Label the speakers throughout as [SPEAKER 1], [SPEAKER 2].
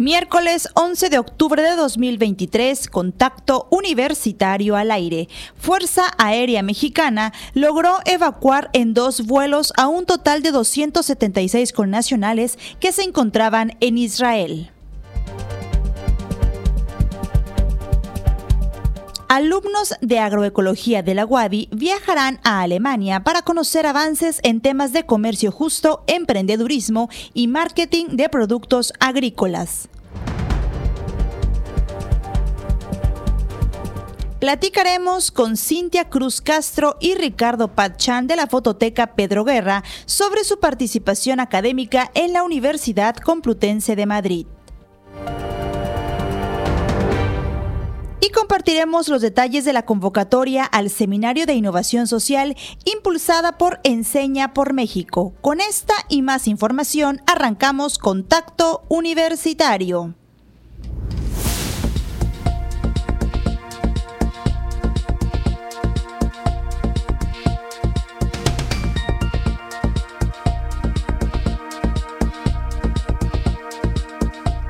[SPEAKER 1] Miércoles 11 de octubre de 2023, contacto universitario al aire. Fuerza Aérea Mexicana logró evacuar en dos vuelos a un total de 276 connacionales que se encontraban en Israel. Alumnos de agroecología de la UADI viajarán a Alemania para conocer avances en temas de comercio justo, emprendedurismo y marketing de productos agrícolas. Platicaremos con Cintia Cruz Castro y Ricardo Pachán de la Fototeca Pedro Guerra sobre su participación académica en la Universidad Complutense de Madrid. y compartiremos los detalles de la convocatoria al Seminario de Innovación Social impulsada por Enseña por México. Con esta y más información arrancamos Contacto Universitario.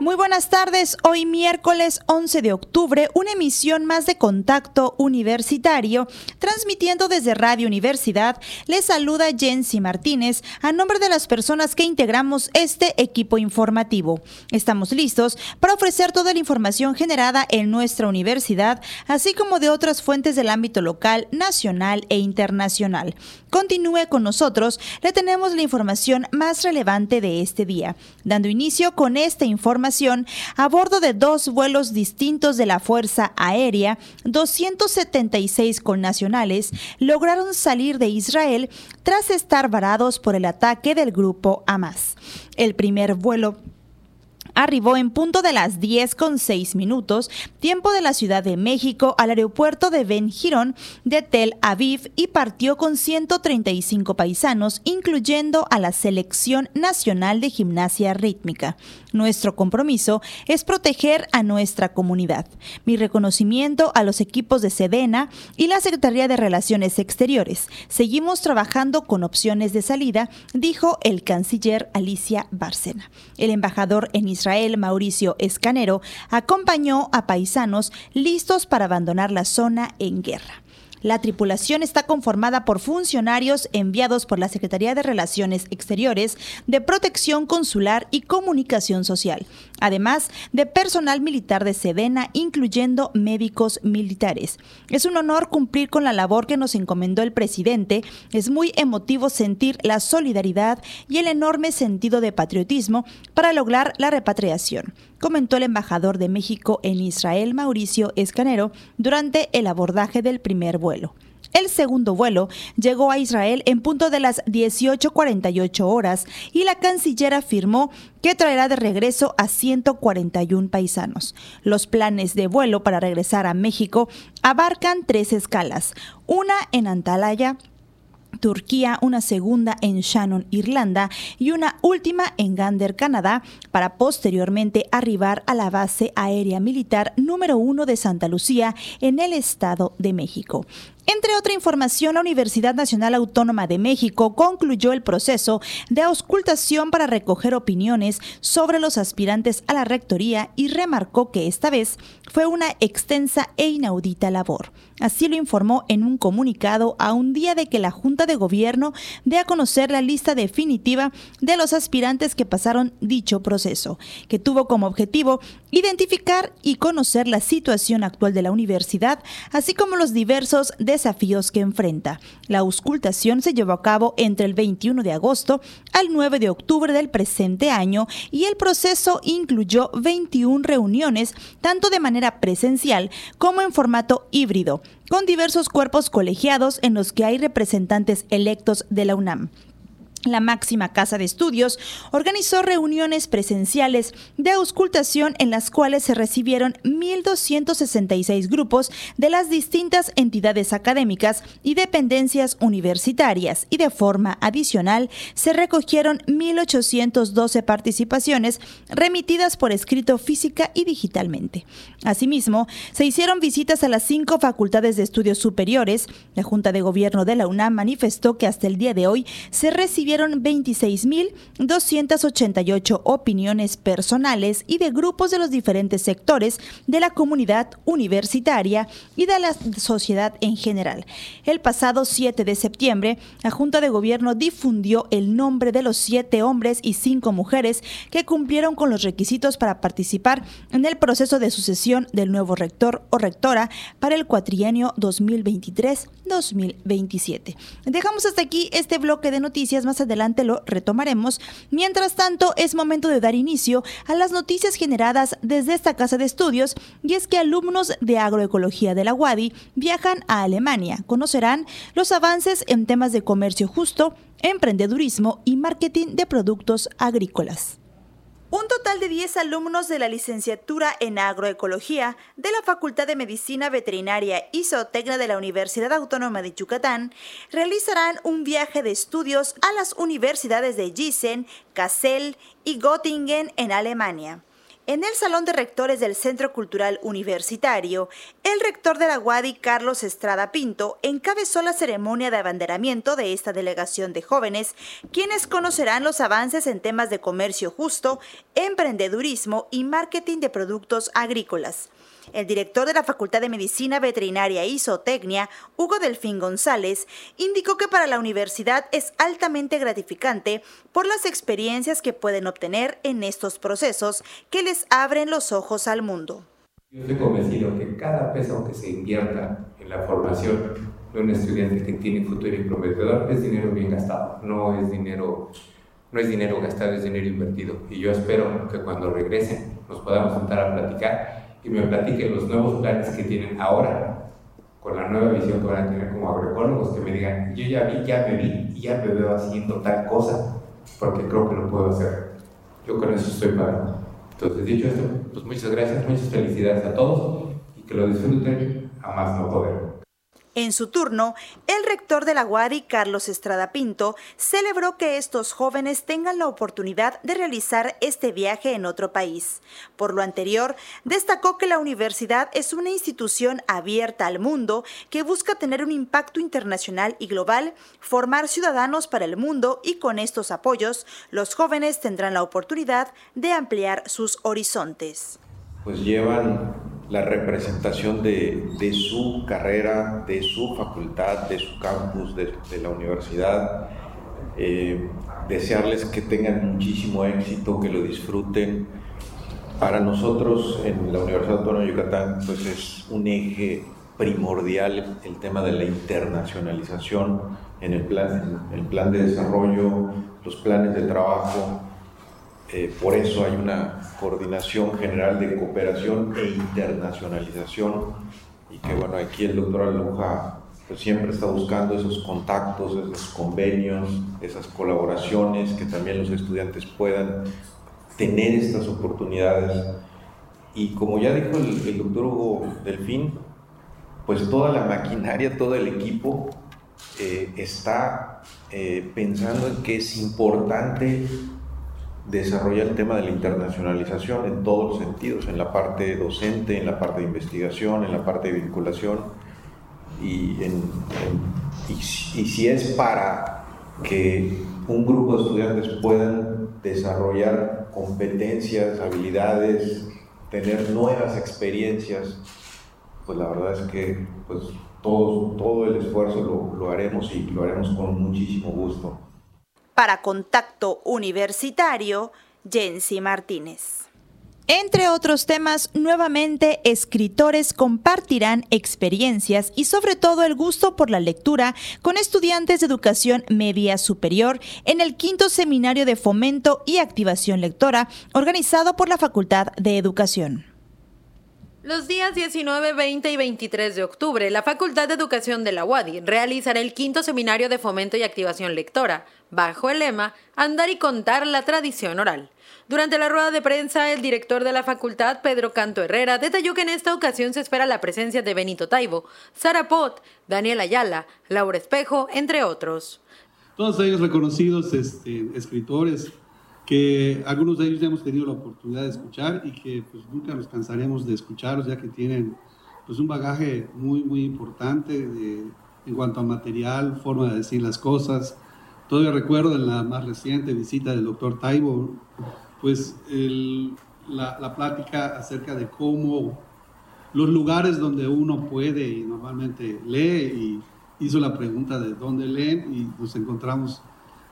[SPEAKER 1] muy buenas tardes, hoy miércoles 11 de octubre, una emisión más de Contacto Universitario, transmitiendo desde Radio Universidad. Les saluda Jensi Martínez a nombre de las personas que integramos este equipo informativo. Estamos listos para ofrecer toda la información generada en nuestra universidad, así como de otras fuentes del ámbito local, nacional e internacional. Continúe con nosotros, le tenemos la información más relevante de este día, dando inicio con esta información a bordo de dos vuelos distintos de la Fuerza Aérea, 276 connacionales lograron salir de Israel tras estar varados por el ataque del grupo Hamas. El primer vuelo arribó en punto de las 10 con 6 minutos, tiempo de la Ciudad de México, al aeropuerto de Ben Girón de Tel Aviv y partió con 135 paisanos, incluyendo a la Selección Nacional de Gimnasia Rítmica. Nuestro compromiso es proteger a nuestra comunidad. Mi reconocimiento a los equipos de Sedena y la Secretaría de Relaciones Exteriores. Seguimos trabajando con opciones de salida, dijo el canciller Alicia Bárcena. El embajador en Israel, Mauricio Escanero, acompañó a paisanos listos para abandonar la zona en guerra. La tripulación está conformada por funcionarios enviados por la Secretaría de Relaciones Exteriores, de Protección Consular y Comunicación Social, además de personal militar de Sedena, incluyendo médicos militares. Es un honor cumplir con la labor que nos encomendó el presidente. Es muy emotivo sentir la solidaridad y el enorme sentido de patriotismo para lograr la repatriación comentó el embajador de México en Israel, Mauricio Escanero, durante el abordaje del primer vuelo. El segundo vuelo llegó a Israel en punto de las 18.48 horas y la canciller afirmó que traerá de regreso a 141 paisanos. Los planes de vuelo para regresar a México abarcan tres escalas, una en Antalya, Turquía, una segunda en Shannon, Irlanda y una última en Gander, Canadá, para posteriormente arribar a la base aérea militar número uno de Santa Lucía en el Estado de México. Entre otra información, la Universidad Nacional Autónoma de México concluyó el proceso de auscultación para recoger opiniones sobre los aspirantes a la rectoría y remarcó que esta vez fue una extensa e inaudita labor. Así lo informó en un comunicado a un día de que la Junta de Gobierno dé a conocer la lista definitiva de los aspirantes que pasaron dicho proceso, que tuvo como objetivo identificar y conocer la situación actual de la universidad, así como los diversos desafíos que enfrenta. La auscultación se llevó a cabo entre el 21 de agosto al 9 de octubre del presente año y el proceso incluyó 21 reuniones, tanto de manera presencial como en formato híbrido, con diversos cuerpos colegiados en los que hay representantes electos de la UNAM. La máxima casa de estudios organizó reuniones presenciales de auscultación en las cuales se recibieron 1.266 grupos de las distintas entidades académicas y dependencias universitarias y de forma adicional se recogieron 1.812 participaciones remitidas por escrito física y digitalmente. Asimismo, se hicieron visitas a las cinco facultades de estudios superiores. La Junta de Gobierno de la UNAM manifestó que hasta el día de hoy se recibieron 26.288 opiniones personales y de grupos de los diferentes sectores de la comunidad universitaria y de la sociedad en general. El pasado 7 de septiembre, la Junta de Gobierno difundió el nombre de los siete hombres y cinco mujeres que cumplieron con los requisitos para participar en el proceso de sucesión del nuevo rector o rectora para el cuatrienio 2023-2027. Dejamos hasta aquí este bloque de noticias más adelante lo retomaremos. Mientras tanto, es momento de dar inicio a las noticias generadas desde esta casa de estudios y es que alumnos de agroecología de la UADI viajan a Alemania. Conocerán los avances en temas de comercio justo, emprendedurismo y marketing de productos agrícolas. Un total de 10 alumnos de la licenciatura en agroecología de la Facultad de Medicina Veterinaria y Zootecnia de la Universidad Autónoma de Yucatán realizarán un viaje de estudios a las universidades de Gießen, Kassel y Göttingen en Alemania. En el Salón de Rectores del Centro Cultural Universitario, el rector de la UADI, Carlos Estrada Pinto, encabezó la ceremonia de abanderamiento de esta delegación de jóvenes, quienes conocerán los avances en temas de comercio justo, emprendedurismo y marketing de productos agrícolas. El director de la Facultad de Medicina Veterinaria y Zootecnia, Hugo Delfín González, indicó que para la universidad es altamente gratificante por las experiencias que pueden obtener en estos procesos que les abren los ojos al mundo.
[SPEAKER 2] Yo estoy convencido que cada peso que se invierta en la formación de un estudiante que tiene futuro y prometedor es dinero bien gastado, no es dinero no es dinero gastado, es dinero invertido. Y yo espero que cuando regresen nos podamos sentar a platicar y me platiquen los nuevos planes que tienen ahora, con la nueva visión que van a tener como agroecólogos, que me digan, yo ya vi, ya me vi, ya me veo haciendo tal cosa, porque creo que lo puedo hacer. Yo con eso estoy para. Entonces, dicho esto, pues muchas gracias, muchas felicidades a todos y que lo disfruten a más no poder.
[SPEAKER 1] En su turno, el rector de la UADI, Carlos Estrada Pinto, celebró que estos jóvenes tengan la oportunidad de realizar este viaje en otro país. Por lo anterior, destacó que la universidad es una institución abierta al mundo que busca tener un impacto internacional y global, formar ciudadanos para el mundo y con estos apoyos, los jóvenes tendrán la oportunidad de ampliar sus horizontes.
[SPEAKER 3] Pues llevan la representación de, su carrera, de su facultad, de su campus, de, la universidad. Eh, desearles que tengan muchísimo éxito, que lo disfruten. Para nosotros en la Universidad Autónoma de Yucatán pues es un eje primordial el tema de la internacionalización en el plan, en el plan de desarrollo, los planes de trabajo, eh, por eso hay una coordinación general de cooperación e internacionalización y que bueno, aquí el doctor Aluja pues, siempre está buscando esos contactos, esos convenios, esas colaboraciones, que también los estudiantes puedan tener estas oportunidades. Y como ya dijo el, doctor Hugo Delfín, pues toda la maquinaria, todo el equipo eh, está eh, pensando en que es importante desarrolla el tema de la internacionalización en todos los sentidos, en la parte docente, en la parte de investigación, en la parte de vinculación, y, y, si es para que un grupo de estudiantes puedan desarrollar competencias, habilidades, tener nuevas experiencias, pues la verdad es que pues, todo, todo el esfuerzo lo, lo haremos y lo haremos con muchísimo gusto.
[SPEAKER 1] Para Contacto Universitario, Jensi Martínez. Entre otros temas, nuevamente escritores compartirán experiencias y sobre todo el gusto por la lectura con estudiantes de educación media superior en el quinto seminario de fomento y activación lectora organizado por la Facultad de Educación.
[SPEAKER 4] Los días 19, 20 y 23 de octubre, la Facultad de Educación de la UADI realizará el quinto seminario de fomento y activación lectora, bajo el lema Andar y contar la tradición oral. Durante la rueda de prensa, el director de la facultad, Pedro Canto Herrera, detalló que en esta ocasión se espera la presencia de Benito Taibo, Sara Pot, Daniel Ayala, Laura Espejo, entre otros.
[SPEAKER 5] Todos ellos reconocidos este, escritores, que algunos de ellos ya hemos tenido la oportunidad de escuchar y que pues, nunca nos cansaremos de escucharlos, ya que tienen pues, un bagaje muy, muy importante en cuanto a material, forma de decir las cosas. Todavía recuerdo en la más reciente visita del doctor Taibo, pues la, la, plática acerca de cómo los lugares donde uno puede y normalmente lee y hizo la pregunta de dónde leen y nos encontramos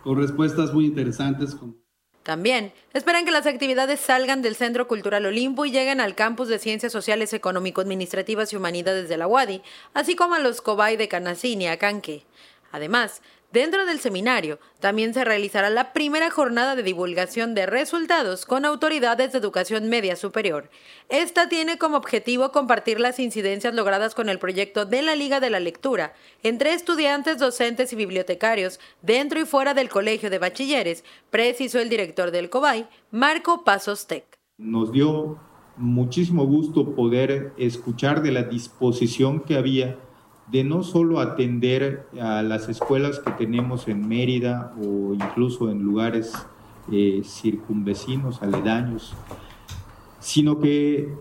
[SPEAKER 5] con respuestas muy interesantes como
[SPEAKER 4] también esperan que las actividades salgan del Centro Cultural Olimpo y lleguen al campus de Ciencias Sociales, Económico-Administrativas y Humanidades de la UADI, así como a los COBAI de Canacín y Acanque. Además, Dentro del seminario también se realizará la primera jornada de divulgación de resultados con autoridades de educación media superior. Esta tiene como objetivo compartir las incidencias logradas con el proyecto de la Liga de la Lectura entre estudiantes, docentes y bibliotecarios dentro y fuera del Colegio de Bachilleres, precisó el director del COBAI, Marco Pasos Tech.
[SPEAKER 6] Nos dio muchísimo gusto poder escuchar de la disposición que había de no solo atender a las escuelas que tenemos en Mérida o incluso en lugares eh, circunvecinos, aledaños, sino que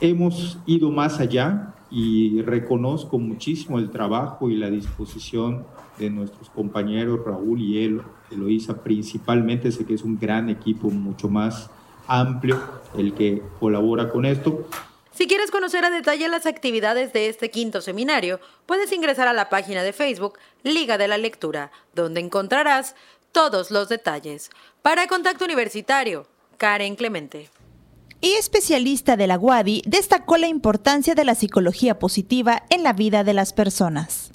[SPEAKER 6] hemos ido más allá y reconozco muchísimo el trabajo y la disposición de nuestros compañeros Raúl y Eloisa principalmente, sé que es un gran equipo mucho más amplio el que colabora con esto,
[SPEAKER 4] si quieres conocer a detalle las actividades de este quinto seminario, puedes ingresar a la página de Facebook Liga de la Lectura, donde encontrarás todos los detalles. Para Contacto Universitario, Karen Clemente.
[SPEAKER 1] Y especialista de la WADI destacó la importancia de la psicología positiva en la vida de las personas.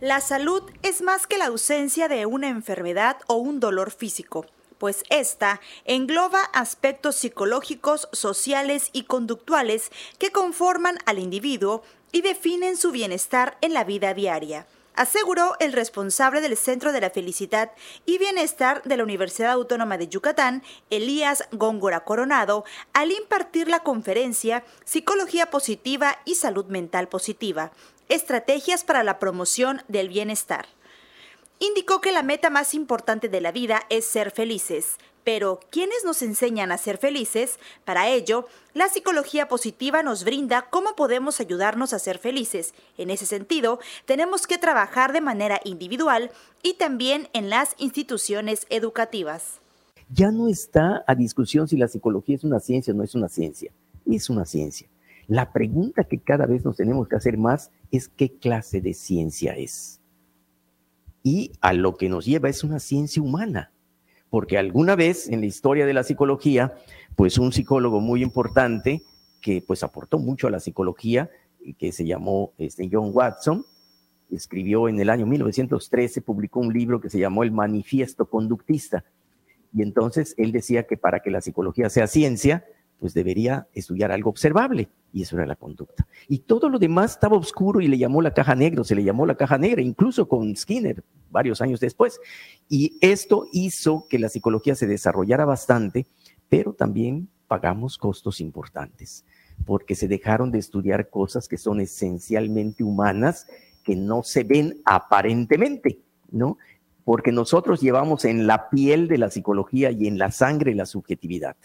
[SPEAKER 1] La salud es más que la ausencia de una enfermedad o un dolor físico pues esta engloba aspectos psicológicos, sociales y conductuales que conforman al individuo y definen su bienestar en la vida diaria aseguró el responsable del Centro de la Felicidad y Bienestar de la Universidad Autónoma de Yucatán, Elías Góngora Coronado, al impartir la conferencia Psicología Positiva y Salud Mental Positiva, Estrategias para la Promoción del Bienestar indicó que la meta más importante de la vida es ser felices. Pero, ¿quiénes nos enseñan a ser felices? Para ello, la psicología positiva nos brinda cómo podemos ayudarnos a ser felices. En ese sentido, tenemos que trabajar de manera individual y también en las instituciones educativas.
[SPEAKER 7] Ya no está a discusión si la psicología es una ciencia o no es una ciencia. Es una ciencia. La pregunta que cada vez nos tenemos que hacer más es qué clase de ciencia es y a lo que nos lleva es una ciencia humana. Porque alguna vez en la historia de la psicología, pues un psicólogo muy importante que pues aportó mucho a la psicología, que se llamó este, John Watson, escribió en el año 1913, publicó un libro que se llamó El Manifiesto Conductista. Y entonces él decía que para que la psicología sea ciencia, pues debería estudiar algo observable, y eso era la conducta. Y todo lo demás estaba oscuro y le llamó la caja negra, se le llamó la caja negra, incluso con Skinner, varios años después. Y esto hizo que la psicología se desarrollara bastante, pero también pagamos costos importantes, porque se dejaron de estudiar cosas que son esencialmente humanas, que no se ven aparentemente, ¿no? Porque nosotros llevamos en la piel de la psicología y en la sangre la subjetividad.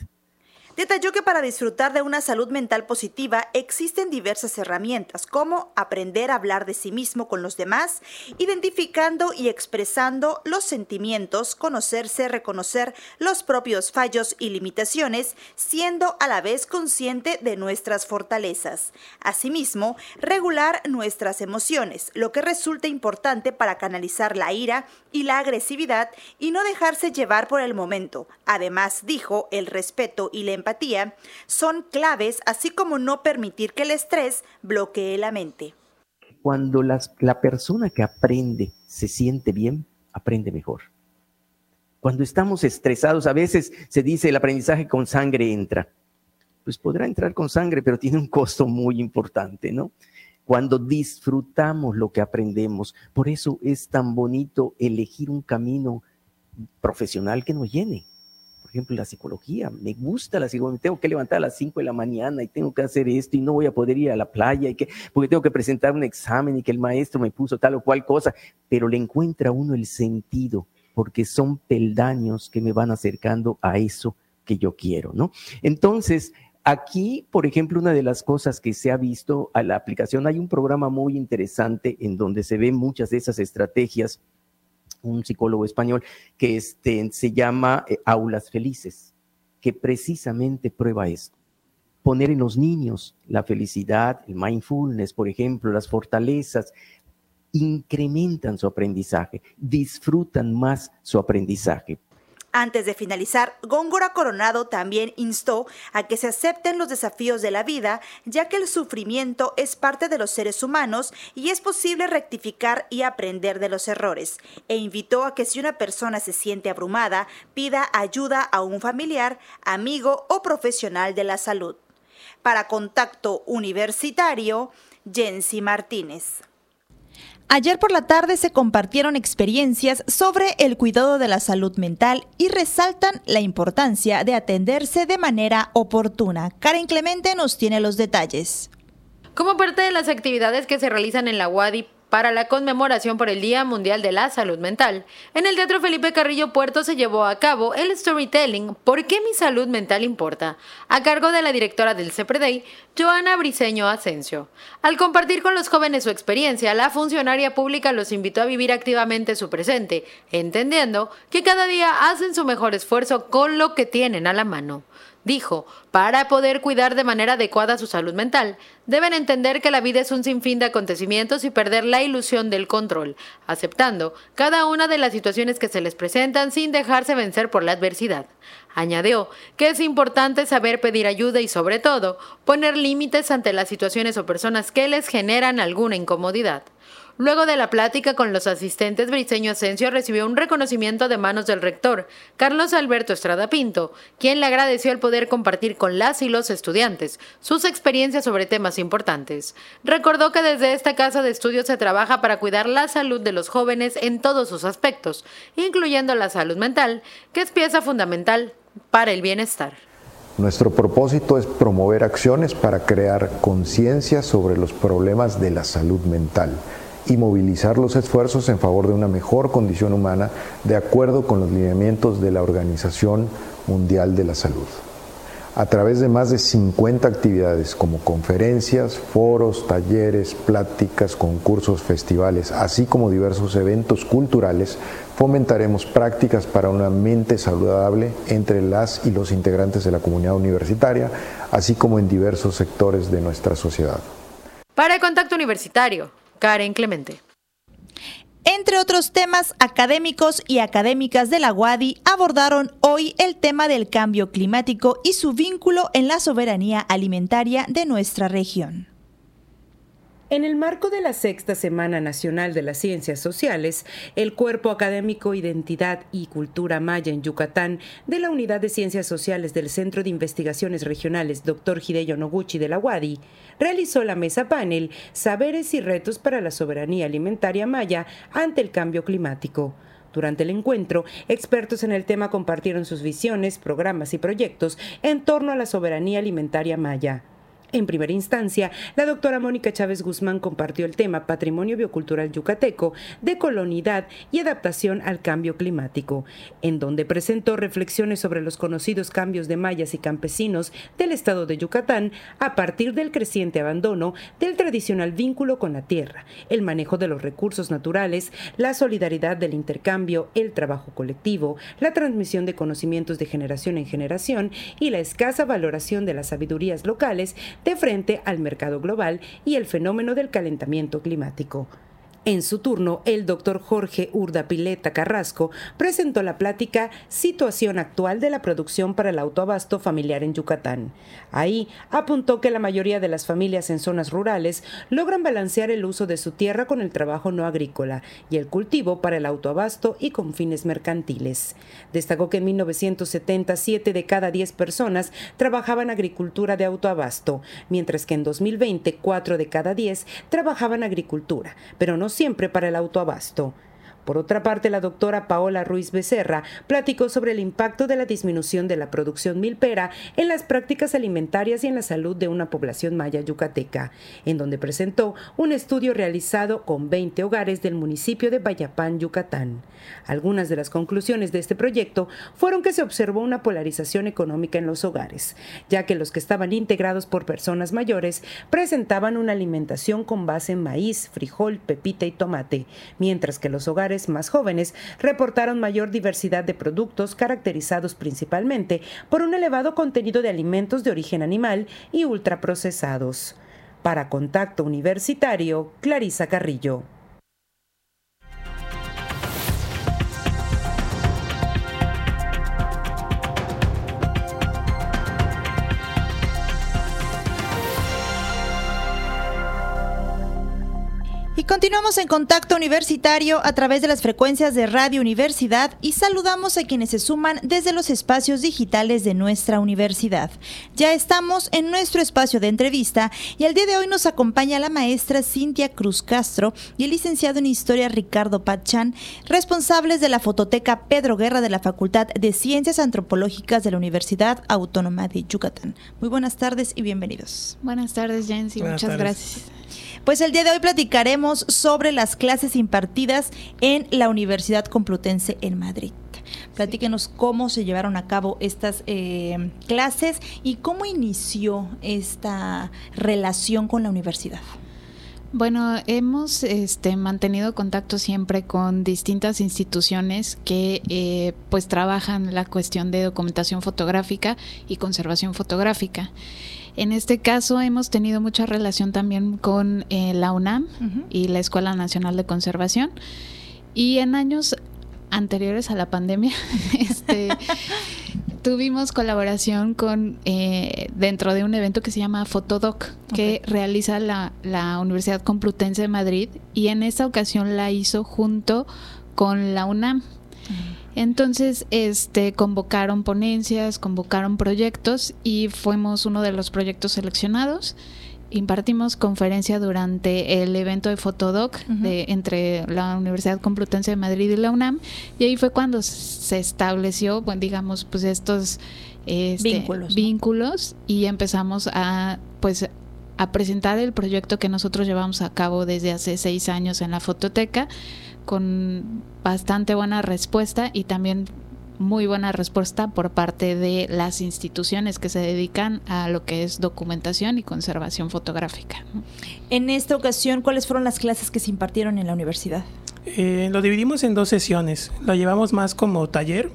[SPEAKER 1] Detalló que para disfrutar de una salud mental positiva existen diversas herramientas, como aprender a hablar de sí mismo con los demás, identificando y expresando los sentimientos, conocerse, reconocer los propios fallos y limitaciones, siendo a la vez consciente de nuestras fortalezas. Asimismo, regular nuestras emociones, lo que resulta importante para canalizar la ira y la agresividad y no dejarse llevar por el momento. Además, dijo, el respeto y la empatía son claves, así como no permitir que el estrés bloquee la mente.
[SPEAKER 7] Cuando la persona que aprende se siente bien, aprende mejor. Cuando estamos estresados, a veces se dice el aprendizaje con sangre entra, pues podrá entrar con sangre, pero tiene un costo muy importante, ¿no? Cuando disfrutamos lo que aprendemos, por eso es tan bonito elegir un camino profesional que nos llene. Por ejemplo, la psicología, me gusta la psicología, tengo que levantar a las 5 de la mañana y tengo que hacer esto y no voy a poder ir a la playa y que, porque tengo que presentar un examen y que el maestro me puso tal o cual cosa, pero le encuentra uno el sentido, porque son peldaños que me van acercando a eso que yo quiero, ¿no? Entonces, Aquí, por ejemplo, una de las cosas que se ha visto a la aplicación, hay un programa muy interesante en donde se ven muchas de esas estrategias un psicólogo español, que este, se llama eh, Aulas Felices, que precisamente prueba esto. Poner en los niños la felicidad, el mindfulness, por ejemplo, las fortalezas, incrementan su aprendizaje, disfrutan más su aprendizaje.
[SPEAKER 1] Antes de finalizar, Góngora Coronado también instó a que se acepten los desafíos de la vida, ya que el sufrimiento es parte de los seres humanos y es posible rectificar y aprender de los errores, e invitó a que si una persona se siente abrumada, pida ayuda a un familiar, amigo o profesional de la salud. Para Contacto Universitario, Jensi Martínez. Ayer por la tarde se compartieron experiencias sobre el cuidado de la salud mental y resaltan la importancia de atenderse de manera oportuna. Karen Clemente nos tiene los detalles.
[SPEAKER 4] Como parte de las actividades que se realizan en la UADI para la conmemoración por el Día Mundial de la Salud Mental. En el Teatro Felipe Carrillo Puerto se llevó a cabo el storytelling ¿Por qué mi salud mental importa? a cargo de la directora del CEPREDEI, Joana Briceño Asensio. Al compartir con los jóvenes su experiencia, la funcionaria pública los invitó a vivir activamente su presente, entendiendo que cada día hacen su mejor esfuerzo con lo que tienen a la mano. Dijo, para poder cuidar de manera adecuada su salud mental, deben entender que la vida es un sinfín de acontecimientos y perder la ilusión del control, aceptando cada una de las situaciones que se les presentan sin dejarse vencer por la adversidad. Añadió que es importante saber pedir ayuda y sobre todo poner límites ante las situaciones o personas que les generan alguna incomodidad. Luego de la plática con los asistentes, Briceño Asensio recibió un reconocimiento de manos del rector, Carlos Alberto Estrada Pinto, quien le agradeció el poder compartir con las y los estudiantes sus experiencias sobre temas importantes. Recordó que desde esta casa de estudios se trabaja para cuidar la salud de los jóvenes en todos sus aspectos, incluyendo la salud mental, que es pieza fundamental para el bienestar.
[SPEAKER 8] Nuestro propósito es promover acciones para crear conciencia sobre los problemas de la salud mental y movilizar los esfuerzos en favor de una mejor condición humana de acuerdo con los lineamientos de la Organización Mundial de la Salud. A través de más de 50 actividades como conferencias, foros, talleres, pláticas, concursos, festivales, así como diversos eventos culturales, fomentaremos prácticas para una mente saludable entre las y los integrantes de la comunidad universitaria, así como en diversos sectores de nuestra sociedad.
[SPEAKER 4] Para Contacto Universitario, Karen Clemente.
[SPEAKER 1] Entre otros temas, académicos y académicas de la UADI abordaron hoy el tema del cambio climático y su vínculo en la soberanía alimentaria de nuestra región.
[SPEAKER 9] En el marco de la Sexta Semana Nacional de las Ciencias Sociales, el Cuerpo Académico Identidad y Cultura Maya en Yucatán de la Unidad de Ciencias Sociales del Centro de Investigaciones Regionales Dr. Hideyo Noguchi de la UADI realizó la mesa panel Saberes y Retos para la Soberanía Alimentaria Maya ante el Cambio Climático. Durante el encuentro, expertos en el tema compartieron sus visiones, programas y proyectos en torno a la soberanía alimentaria maya. En primera instancia, la doctora Mónica Chávez Guzmán compartió el tema Patrimonio Biocultural Yucateco de colonidad y adaptación al cambio climático, en donde presentó reflexiones sobre los conocidos cambios de mayas y campesinos del estado de Yucatán a partir del creciente abandono del tradicional vínculo con la tierra, el manejo de los recursos naturales, la solidaridad del intercambio, el trabajo colectivo, la transmisión de conocimientos de generación en generación y la escasa valoración de las sabidurías locales de frente al mercado global y el fenómeno del calentamiento climático. En su turno, el doctor Jorge Urda Pileta Carrasco presentó la plática Situación actual de la producción para el autoabasto familiar en Yucatán. Ahí apuntó que la mayoría de las familias en zonas rurales logran balancear el uso de su tierra con el trabajo no agrícola y el cultivo para el autoabasto y con fines mercantiles. Destacó que en 1977 de cada 10 personas trabajaban agricultura de autoabasto, mientras que en 2020 4 de cada 10 trabajaban agricultura, pero no siempre para el autoabasto. Por otra parte, la doctora Paola Ruiz Becerra platicó sobre el impacto de la disminución de la producción milpera en las prácticas alimentarias y en la salud de una población maya yucateca, en donde presentó un estudio realizado con 20 hogares del municipio de Bayapán, Yucatán. Algunas de las conclusiones de este proyecto fueron que se observó una polarización económica en los hogares, ya que los que estaban integrados por personas mayores presentaban una alimentación con base en maíz, frijol, pepita y tomate, mientras que los hogares más jóvenes reportaron mayor diversidad de productos caracterizados principalmente por un elevado contenido de alimentos de origen animal y ultraprocesados. Para Contacto Universitario, Clarisa Carrillo.
[SPEAKER 1] Continuamos en contacto universitario a través de las frecuencias de Radio Universidad y saludamos a quienes se suman desde los espacios digitales de nuestra universidad. Ya estamos en nuestro espacio de entrevista y el día de hoy nos acompaña la maestra Cintia Cruz Castro y el licenciado en Historia Ricardo Pachán, responsables de la fototeca Pedro Guerra de la Facultad de Ciencias Antropológicas de la Universidad Autónoma de Yucatán. Muy buenas tardes y bienvenidos.
[SPEAKER 10] Buenas tardes, Jensi. Muchas gracias.
[SPEAKER 1] Pues el día de hoy platicaremos sobre las clases impartidas en la Universidad Complutense en Madrid. Platíquenos cómo se llevaron a cabo estas eh, clases y cómo inició esta relación con la universidad.
[SPEAKER 10] Bueno, hemos este, mantenido contacto siempre con distintas instituciones que eh, pues trabajan la cuestión de documentación fotográfica y conservación fotográfica. En este caso hemos tenido mucha relación también con eh, la UNAM y la Escuela Nacional de Conservación. Y en años anteriores a la pandemia, este, tuvimos colaboración con eh, dentro de un evento que se llama Fotodoc, que realiza la, la Universidad Complutense de Madrid, y en esta ocasión la hizo junto con la UNAM. Entonces, este, convocaron ponencias, convocaron proyectos y fuimos uno de los proyectos seleccionados. Impartimos conferencia durante el evento de Fotodoc de, entre la Universidad Complutense de Madrid y la UNAM. Y ahí fue cuando se estableció, bueno, digamos, pues estos este,
[SPEAKER 1] vínculos,
[SPEAKER 10] vínculos y empezamos a, pues, a presentar el proyecto que nosotros llevamos a cabo desde hace seis años en la fototeca con bastante buena respuesta y también muy buena respuesta por parte de las instituciones que se dedican a lo que es documentación y conservación fotográfica.
[SPEAKER 1] En esta ocasión, ¿cuáles fueron las clases que se impartieron en la universidad?
[SPEAKER 11] Eh, lo dividimos en dos sesiones. Lo llevamos más como taller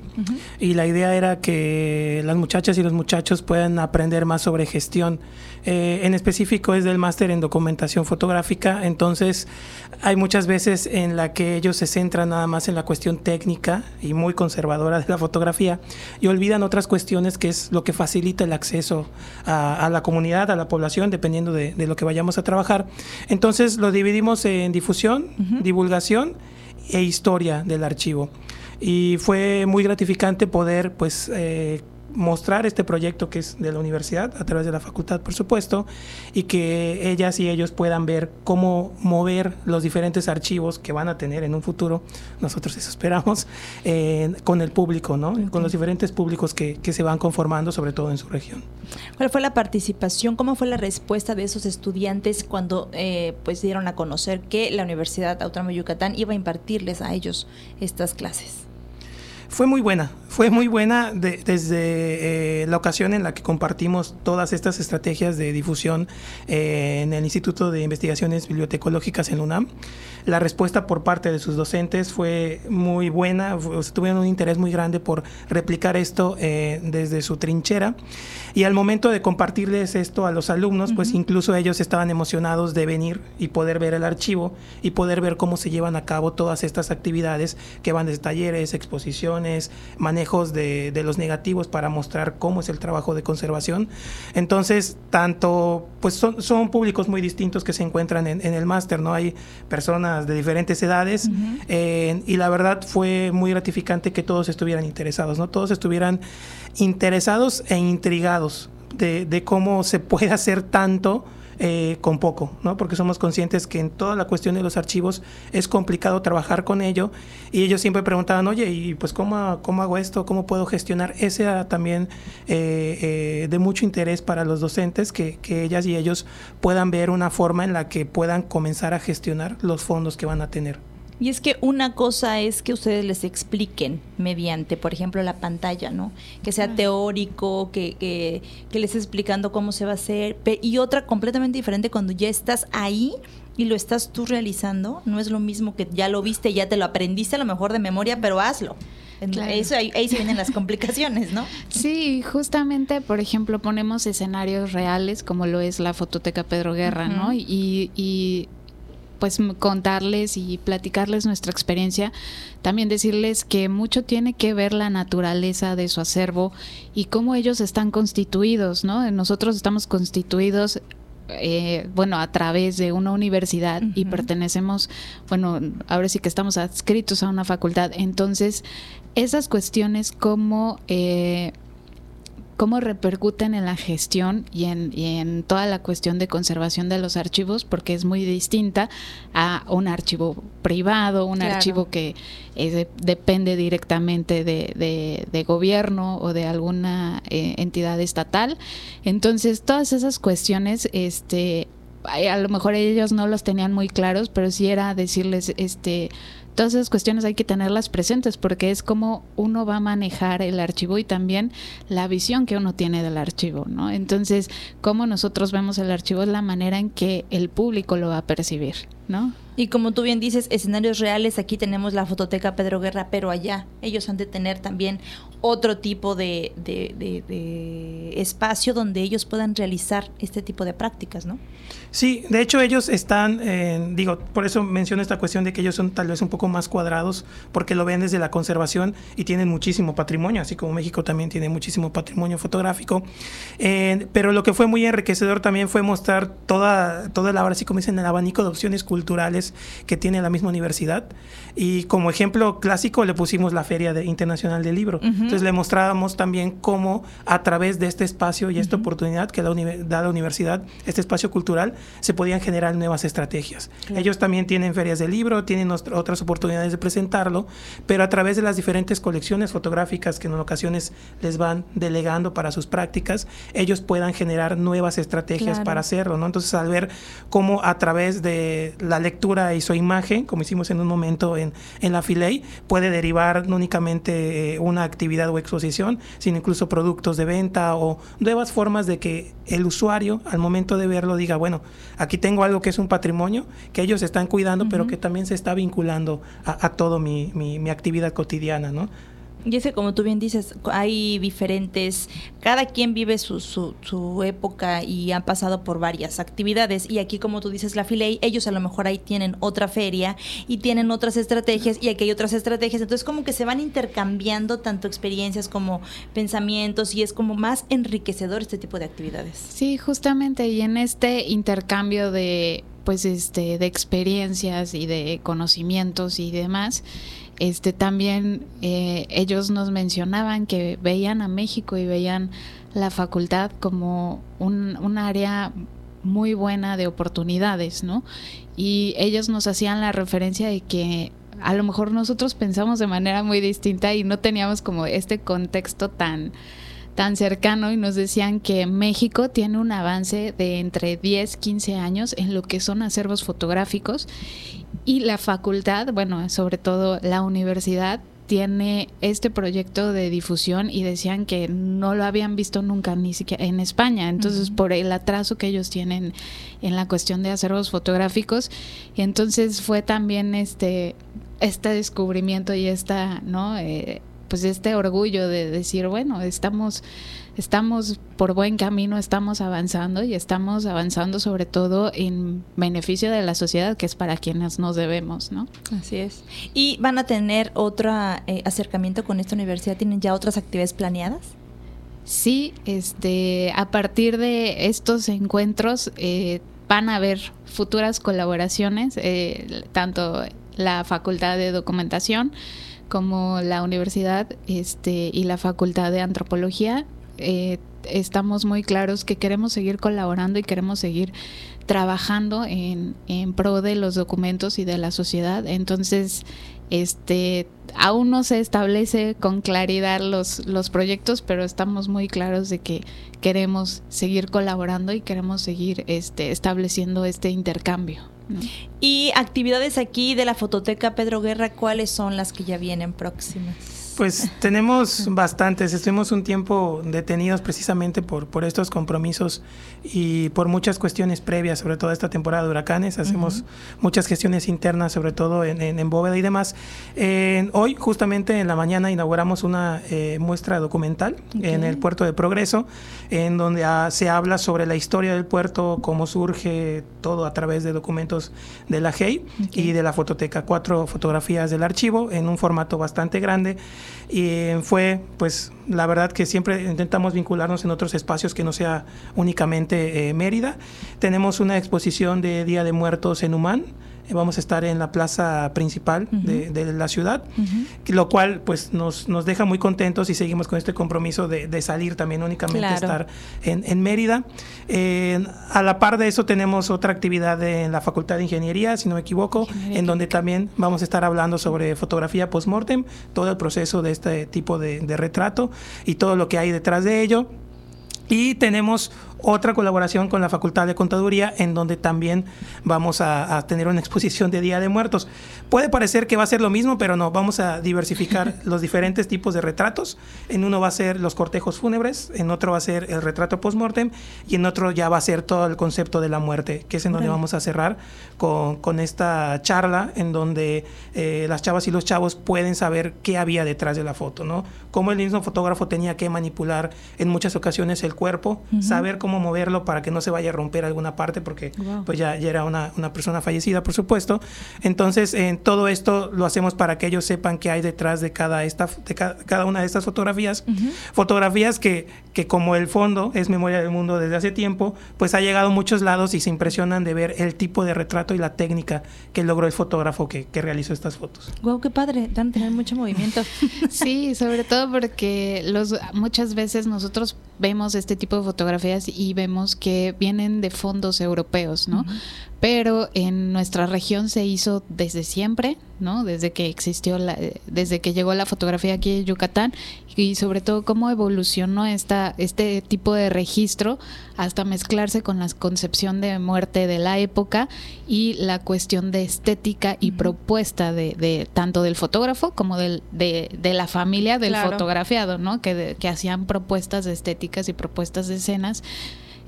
[SPEAKER 11] y la idea era que las muchachas y los muchachos puedan aprender más sobre gestión. Eh, en específico es del máster en documentación fotográfica, entonces hay muchas veces en la que ellos se centran nada más en la cuestión técnica y muy conservadora de la fotografía y olvidan otras cuestiones que es lo que facilita el acceso a, la comunidad, a la población, dependiendo de, lo que vayamos a trabajar. Entonces lo dividimos en difusión, divulgación e historia del archivo. Y fue muy gratificante poder pues eh, mostrar este proyecto que es de la universidad, a través de la facultad, por supuesto, y que ellas y ellos puedan ver cómo mover los diferentes archivos que van a tener en un futuro, nosotros eso esperamos, eh, con el público, ¿no? con los diferentes públicos que, que, se van conformando, sobre todo en su región.
[SPEAKER 1] ¿Cuál fue la participación, cómo fue la respuesta de esos estudiantes cuando eh, pues dieron a conocer que la Universidad Autónoma de Yucatán iba a impartirles a ellos estas clases?
[SPEAKER 11] Fue muy buena, fue muy buena desde eh, la ocasión en la que compartimos todas estas estrategias de difusión eh, en el Instituto de Investigaciones Bibliotecológicas en UNAM. La respuesta por parte de sus docentes fue muy buena, tuvieron un interés muy grande por replicar esto eh, desde su trinchera. Y al momento de compartirles esto a los alumnos, pues incluso ellos estaban emocionados de venir y poder ver el archivo y poder ver cómo se llevan a cabo todas estas actividades que van desde talleres, exposiciones, manejos de, los negativos para mostrar cómo es el trabajo de conservación. Entonces, tanto, pues son, públicos muy distintos que se encuentran en, el máster, ¿no? Hay personas de diferentes edades eh, y la verdad fue muy gratificante que todos estuvieran interesados, ¿no? Todos estuvieran interesados e intrigados de, de cómo se puede hacer tanto eh, con poco, ¿no? Porque somos conscientes que en toda la cuestión de los archivos es complicado trabajar con ello y ellos siempre preguntaban, oye, ¿y pues cómo, cómo hago esto? ¿Cómo puedo gestionar? Ese también eh, eh, de mucho interés para los docentes, que, que ellas y ellos puedan ver una forma en la que puedan comenzar a gestionar los fondos que van a tener.
[SPEAKER 1] Y es que una cosa es que ustedes les expliquen mediante, por ejemplo, la pantalla, ¿no? Que sea teórico, que, que, que les explicando cómo se va a hacer. Y otra completamente diferente cuando ya estás ahí y lo estás tú realizando. No es lo mismo que ya lo viste, ya te lo aprendiste a lo mejor de memoria, pero hazlo. Eso, ahí, se vienen las complicaciones, ¿no?
[SPEAKER 10] Sí, justamente, por ejemplo, ponemos escenarios reales como lo es la fototeca Pedro Guerra, ¿no? Y, y pues contarles y platicarles nuestra experiencia, también decirles que mucho tiene que ver la naturaleza de su acervo y cómo ellos están constituidos, ¿no? Nosotros estamos constituidos eh, bueno, a través de una universidad y pertenecemos, bueno, ahora sí que estamos adscritos a una facultad. Entonces, esas cuestiones como eh, cómo repercuten en la gestión y en, en, toda la cuestión de conservación de los archivos, porque es muy distinta a un archivo privado, un archivo que eh, depende directamente de, de, gobierno o de alguna eh, entidad estatal. Entonces, todas esas cuestiones, este, a lo mejor ellos no los tenían muy claros, pero sí era decirles, este, todas esas cuestiones hay que tenerlas presentes porque es como uno va a manejar el archivo y también la visión que uno tiene del archivo, ¿no? Entonces, cómo nosotros vemos el archivo es la manera en que el público lo va a percibir, ¿no?
[SPEAKER 1] Y como tú bien dices, escenarios reales, aquí tenemos la fototeca Pedro Guerra, pero allá ellos han de tener también otro tipo de, de, espacio donde ellos puedan realizar este tipo de prácticas, ¿no?
[SPEAKER 11] Sí, de hecho ellos están, digo, por eso menciono esta cuestión de que ellos son tal vez un poco más cuadrados, porque lo ven desde la conservación y tienen muchísimo patrimonio, así como México también tiene muchísimo patrimonio fotográfico. pero lo que fue muy enriquecedor también fue mostrar toda, toda la, ahora sí como dicen, el abanico de opciones culturales que tiene la misma universidad. Y como ejemplo clásico le pusimos la Feria Internacional del Libro. Entonces le mostrábamos también cómo a través de este espacio y esta oportunidad que da, la universidad, este espacio cultural, se podían generar nuevas estrategias. Ellos también tienen ferias de libro, tienen otras oportunidades de presentarlo, pero a través de las diferentes colecciones fotográficas que en ocasiones les van delegando para sus prácticas, ellos puedan generar nuevas estrategias para hacerlo, ¿no? Entonces al ver cómo a través de la lectura y su imagen, como hicimos en un momento en, en la Filey, puede derivar no únicamente eh, una actividad o exposición, sino incluso productos de venta o nuevas formas de que el usuario al momento de verlo diga, bueno, aquí tengo algo que es un patrimonio que ellos están cuidando, pero que también se está vinculando a, a todo mi, mi, mi actividad cotidiana, ¿no?
[SPEAKER 1] Y ese, como tú bien dices, hay diferentes, cada quien vive su, su, época y han pasado por varias actividades. Y aquí, como tú dices, la Filey, ellos a lo mejor ahí tienen otra feria y tienen otras estrategias y aquí hay otras estrategias. Entonces, como que se van intercambiando tanto experiencias como pensamientos y es como más enriquecedor este tipo de actividades.
[SPEAKER 10] Sí, justamente. Y en este intercambio de, pues, este, de experiencias y de conocimientos y demás, este también eh, ellos nos mencionaban que veían a México y veían la facultad como un, un área muy buena de oportunidades, ¿no? Y ellos nos hacían la referencia de que a lo mejor nosotros pensamos de manera muy distinta y no teníamos como este contexto tan tan cercano y nos decían que México tiene un avance de entre 10, 15 años en lo que son acervos fotográficos y la facultad, bueno, sobre todo la universidad, tiene este proyecto de difusión y decían que no lo habían visto nunca ni siquiera en España. Entonces, por el atraso que ellos tienen en la cuestión de acervos fotográficos, y entonces fue también este este descubrimiento y esta, ¿no? Eh, pues este orgullo de decir, bueno, estamos estamos por buen camino, estamos avanzando y estamos avanzando sobre todo en beneficio de la sociedad, que es para quienes nos debemos, ¿no?
[SPEAKER 1] Así es. ¿Y van a tener otro eh, acercamiento con esta universidad? ¿Tienen ya otras actividades planeadas?
[SPEAKER 10] Sí, este, a partir de estos encuentros eh, van a haber futuras colaboraciones, eh, tanto la Facultad de Documentación como la universidad este, y la Facultad de Antropología eh, estamos muy claros que queremos seguir colaborando y queremos seguir trabajando en, en pro de los documentos y de la sociedad. Entonces, este aún no se establece con claridad los, los proyectos, pero estamos muy claros de que queremos seguir colaborando y queremos seguir este, estableciendo este intercambio.
[SPEAKER 1] Y actividades aquí de la Fototeca Pedro Guerra, ¿cuáles son las que ya vienen próximas?
[SPEAKER 11] Pues tenemos bastantes. Estuvimos un tiempo detenidos precisamente por, por estos compromisos y por muchas cuestiones previas, sobre todo esta temporada de huracanes. Hacemos muchas gestiones internas, sobre todo en, en, bóveda y demás. hoy, justamente en la mañana, inauguramos una eh, muestra documental en el puerto de Progreso, en donde ah, se habla sobre la historia del puerto, cómo surge todo a través de documentos de la GEI y de la fototeca. Cuatro fotografías del archivo en un formato bastante grande y fue, pues, la verdad que siempre intentamos vincularnos en otros espacios que no sea únicamente eh, Mérida. Tenemos una exposición de Día de Muertos en Humán, vamos a estar en la plaza principal de, la ciudad, lo cual pues nos, nos deja muy contentos y seguimos con este compromiso de, salir también únicamente estar en, Mérida. a la par de eso tenemos otra actividad en la Facultad de Ingeniería, si no me equivoco, en donde también vamos a estar hablando sobre fotografía post-mortem, todo el proceso de este tipo de retrato y todo lo que hay detrás de ello. Y tenemos otra colaboración con la Facultad de Contaduría en donde también vamos a, tener una exposición de Día de Muertos. Puede parecer que va a ser lo mismo, pero no, vamos a diversificar los diferentes tipos de retratos. En uno va a ser los cortejos fúnebres, en otro va a ser el retrato post-mortem y en otro ya va a ser todo el concepto de la muerte, que es en donde vamos a cerrar con, con esta charla en donde eh, las chavas y los chavos pueden saber qué había detrás de la foto, ¿no? Cómo el mismo fotógrafo tenía que manipular en muchas ocasiones el cuerpo, saber cómo moverlo para que no se vaya a romper alguna parte, porque pues ya, ya era una, una, persona fallecida, por supuesto. Entonces, en todo esto lo hacemos para que ellos sepan qué hay detrás de cada, esta, de cada, una de estas fotografías. Fotografías que, que como el fondo es Memoria del Mundo desde hace tiempo, pues ha llegado a muchos lados y se impresionan de ver el tipo de retrato y la técnica que logró el fotógrafo que, que realizó estas fotos.
[SPEAKER 1] Wow, qué padre, dan tener mucho movimiento.
[SPEAKER 10] sí, sobre todo porque los muchas veces nosotros vemos este tipo de fotografías y vemos que vienen de fondos europeos, ¿no? pero en nuestra región se hizo desde siempre, ¿no? Desde que existió la, desde que llegó la fotografía aquí en Yucatán y sobre todo cómo evolucionó esta, este tipo de registro hasta mezclarse con la concepción de muerte de la época y la cuestión de estética y propuesta de, tanto del fotógrafo como del, de, la familia del fotografiado, ¿no? Que, que hacían propuestas estéticas y propuestas de escenas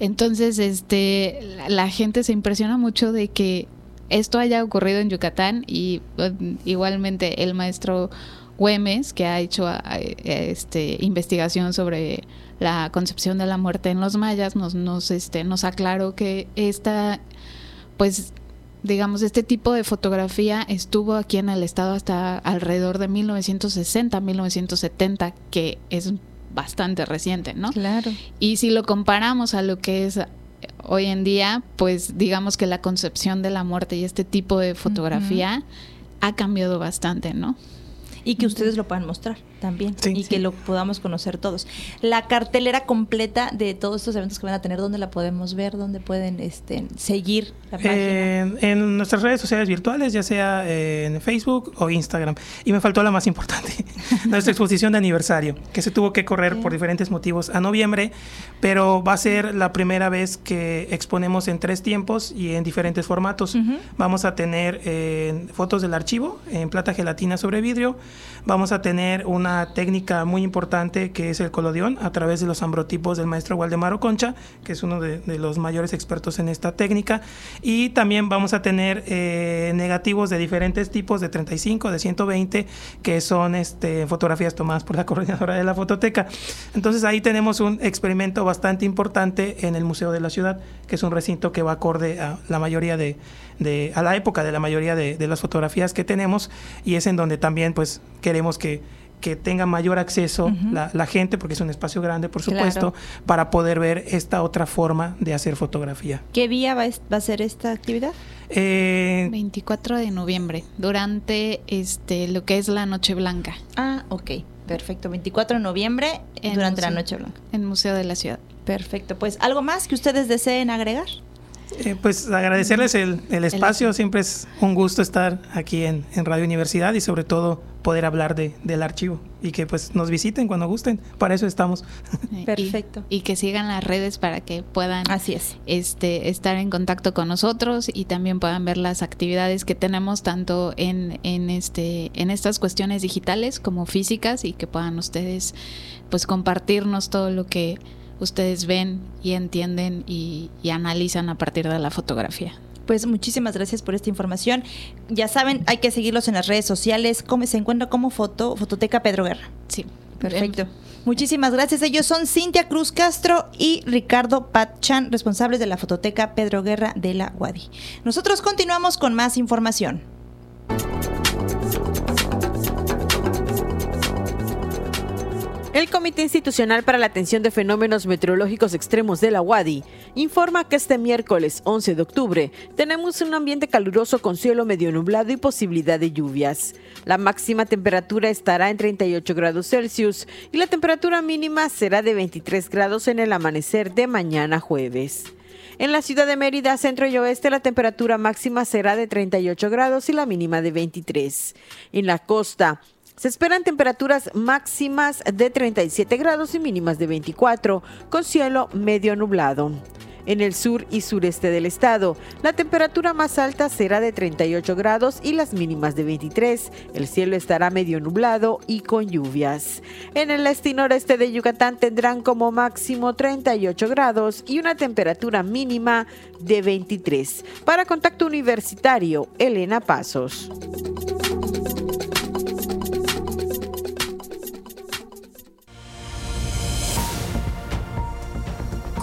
[SPEAKER 10] entonces, este, la gente se impresiona mucho de que esto haya ocurrido en Yucatán y igualmente el maestro Güemes, que ha hecho este, investigación sobre la concepción de la muerte en los mayas, nos, nos, este, nos aclaró que esta, pues, digamos, este tipo de fotografía estuvo aquí en el estado hasta alrededor de 1960, 1970, que es bastante reciente, ¿no?
[SPEAKER 1] Claro.
[SPEAKER 10] Y si lo comparamos a lo que es hoy en día, pues digamos que la concepción de la muerte y este tipo de fotografía ha cambiado bastante, ¿no?
[SPEAKER 1] Y que ustedes lo puedan mostrar también y que lo podamos conocer todos. La cartelera completa de todos estos eventos que van a tener, ¿dónde la podemos ver? ¿Dónde pueden este, seguir la página?
[SPEAKER 11] en nuestras redes sociales virtuales, ya sea en Facebook o Instagram. Y me faltó la más importante, nuestra exposición de aniversario, que se tuvo que correr por diferentes motivos a noviembre, pero va a ser la primera vez que exponemos en tres tiempos y en diferentes formatos. Vamos a tener eh, fotos del archivo en plata gelatina sobre vidrio, vamos a tener una técnica muy importante que es el colodión a través de los ambrotipos del maestro Waldemaro Concha, que es uno de, los mayores expertos en esta técnica, y también vamos a tener eh, negativos de diferentes tipos de 35, de 120, que son este, fotografías tomadas por la coordinadora de la fototeca. Entonces ahí tenemos un experimento bastante importante en el Museo de la Ciudad, que es un recinto que va acorde a la mayoría de, de a la época de la mayoría de, de las fotografías que tenemos y es en donde también pues queremos que que tenga mayor acceso la, gente, porque es un espacio grande, por supuesto, para poder ver esta otra forma de hacer fotografía.
[SPEAKER 1] ¿Qué día va, a ser esta actividad?
[SPEAKER 10] 24 de noviembre, durante este lo que es la Noche Blanca.
[SPEAKER 1] Ah, ok, perfecto. 24 de noviembre, durante la Noche Blanca.
[SPEAKER 10] En Museo de la Ciudad.
[SPEAKER 1] Perfecto. Pues, ¿algo más que ustedes deseen agregar?
[SPEAKER 11] Eh, pues agradecerles el, espacio, siempre es un gusto estar aquí en, Radio Universidad y sobre todo poder hablar de, del archivo y que pues nos visiten cuando gusten, para eso estamos.
[SPEAKER 1] Perfecto.
[SPEAKER 10] Y, que sigan las redes para que puedan Así es. este, estar en contacto con nosotros y también puedan ver las actividades que tenemos tanto en, en, este, en estas cuestiones digitales como físicas y que puedan ustedes pues compartirnos todo lo que ustedes ven y entienden y, analizan a partir de la fotografía.
[SPEAKER 1] Pues muchísimas gracias por esta información. Ya saben, hay que seguirlos en las redes sociales. ¿Cómo se encuentra como foto, Fototeca Pedro Guerra?
[SPEAKER 10] Sí.
[SPEAKER 1] Perfecto. Muchísimas gracias. Ellos son Cintia Cruz Castro y Ricardo Patchan, responsables de la Fototeca Pedro Guerra de la Wadi. Nosotros continuamos con más información.
[SPEAKER 12] El Comité Institucional para la Atención de Fenómenos Meteorológicos Extremos de la UADI informa que este miércoles 11 de octubre tenemos un ambiente caluroso con cielo medio nublado y posibilidad de lluvias. La máxima temperatura estará en 38 grados Celsius y la temperatura mínima será de 23 grados en el amanecer de mañana jueves. En la ciudad de Mérida, centro y oeste, la temperatura máxima será de 38 grados y la mínima de 23. En la costa, se esperan temperaturas máximas de 37 grados y mínimas de 24, con cielo medio nublado. En el sur y sureste del estado, la temperatura más alta será de 38 grados y las mínimas de 23. El cielo estará medio nublado y con lluvias. En el este y noreste de Yucatán tendrán como máximo 38 grados y una temperatura mínima de 23. Para Contacto Universitario, Elena Pasos.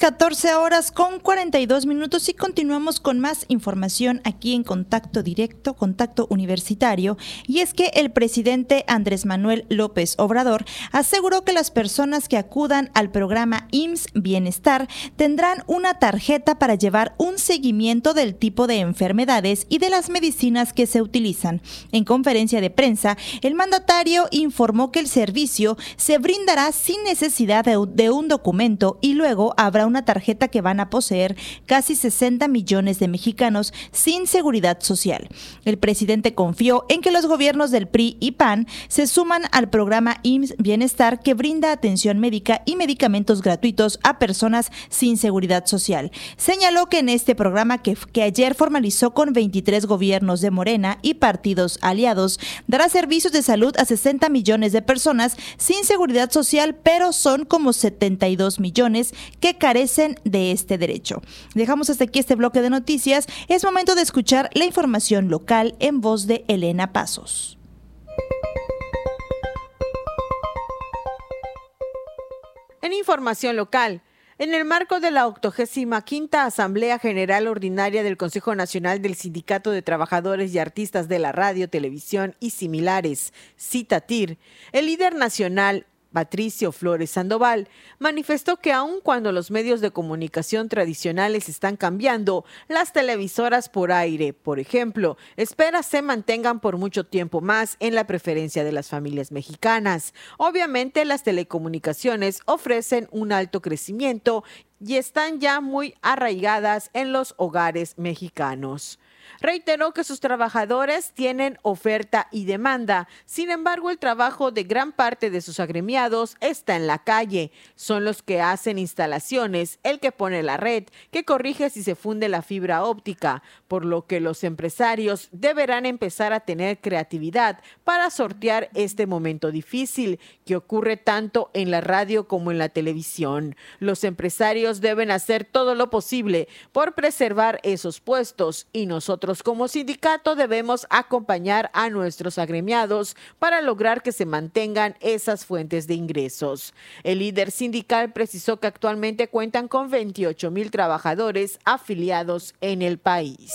[SPEAKER 1] 14 horas con 42 minutos y continuamos con más información aquí en Contacto Directo, Contacto Universitario. Y es que el presidente Andrés Manuel López Obrador aseguró que las personas que acudan al programa IMSS Bienestar tendrán una tarjeta para llevar un seguimiento del tipo de enfermedades y de las medicinas que se utilizan. En conferencia de prensa, el mandatario informó que el servicio se brindará sin necesidad de, un documento y luego habrá una tarjeta que van a poseer casi 60 millones de mexicanos sin seguridad social. El presidente confió en que los gobiernos del PRI y PAN se suman al programa IMSS Bienestar que brinda atención médica y medicamentos gratuitos a personas sin seguridad social. Señaló que en este programa que, que ayer formalizó con 23 gobiernos de Morena y partidos aliados, dará servicios de salud a 60 millones de personas sin seguridad social, pero son como 72 millones que carecen de este derecho. Dejamos hasta aquí este bloque de noticias. Es momento de escuchar la información local en voz de Elena Pasos.
[SPEAKER 12] En información local, en el marco de la 85 Asamblea General Ordinaria del Consejo Nacional del Sindicato de Trabajadores y Artistas de la Radio, Televisión y similares, CITATIR, el líder nacional Patricio Flores Sandoval, manifestó que aun cuando los medios de comunicación tradicionales están cambiando, las televisoras por aire, por ejemplo, espera se mantengan por mucho tiempo más en la preferencia de las familias mexicanas. Obviamente las telecomunicaciones ofrecen un alto crecimiento y están ya muy arraigadas en los hogares mexicanos. Reiteró que sus trabajadores tienen oferta y demanda. Sin embargo, el trabajo de gran parte de sus agremiados está en la calle. Son los que hacen instalaciones, el que pone la red, que corrige si se funde la fibra óptica, por lo que los empresarios deberán empezar a tener creatividad para sortear este momento difícil que ocurre tanto en la radio como en la televisión. Los empresarios deben hacer todo lo posible por preservar esos puestos y nosotros como sindicato debemos acompañar a nuestros agremiados para lograr que se mantengan esas fuentes de ingresos. El líder sindical precisó que actualmente cuentan con 28 mil trabajadores afiliados en el país.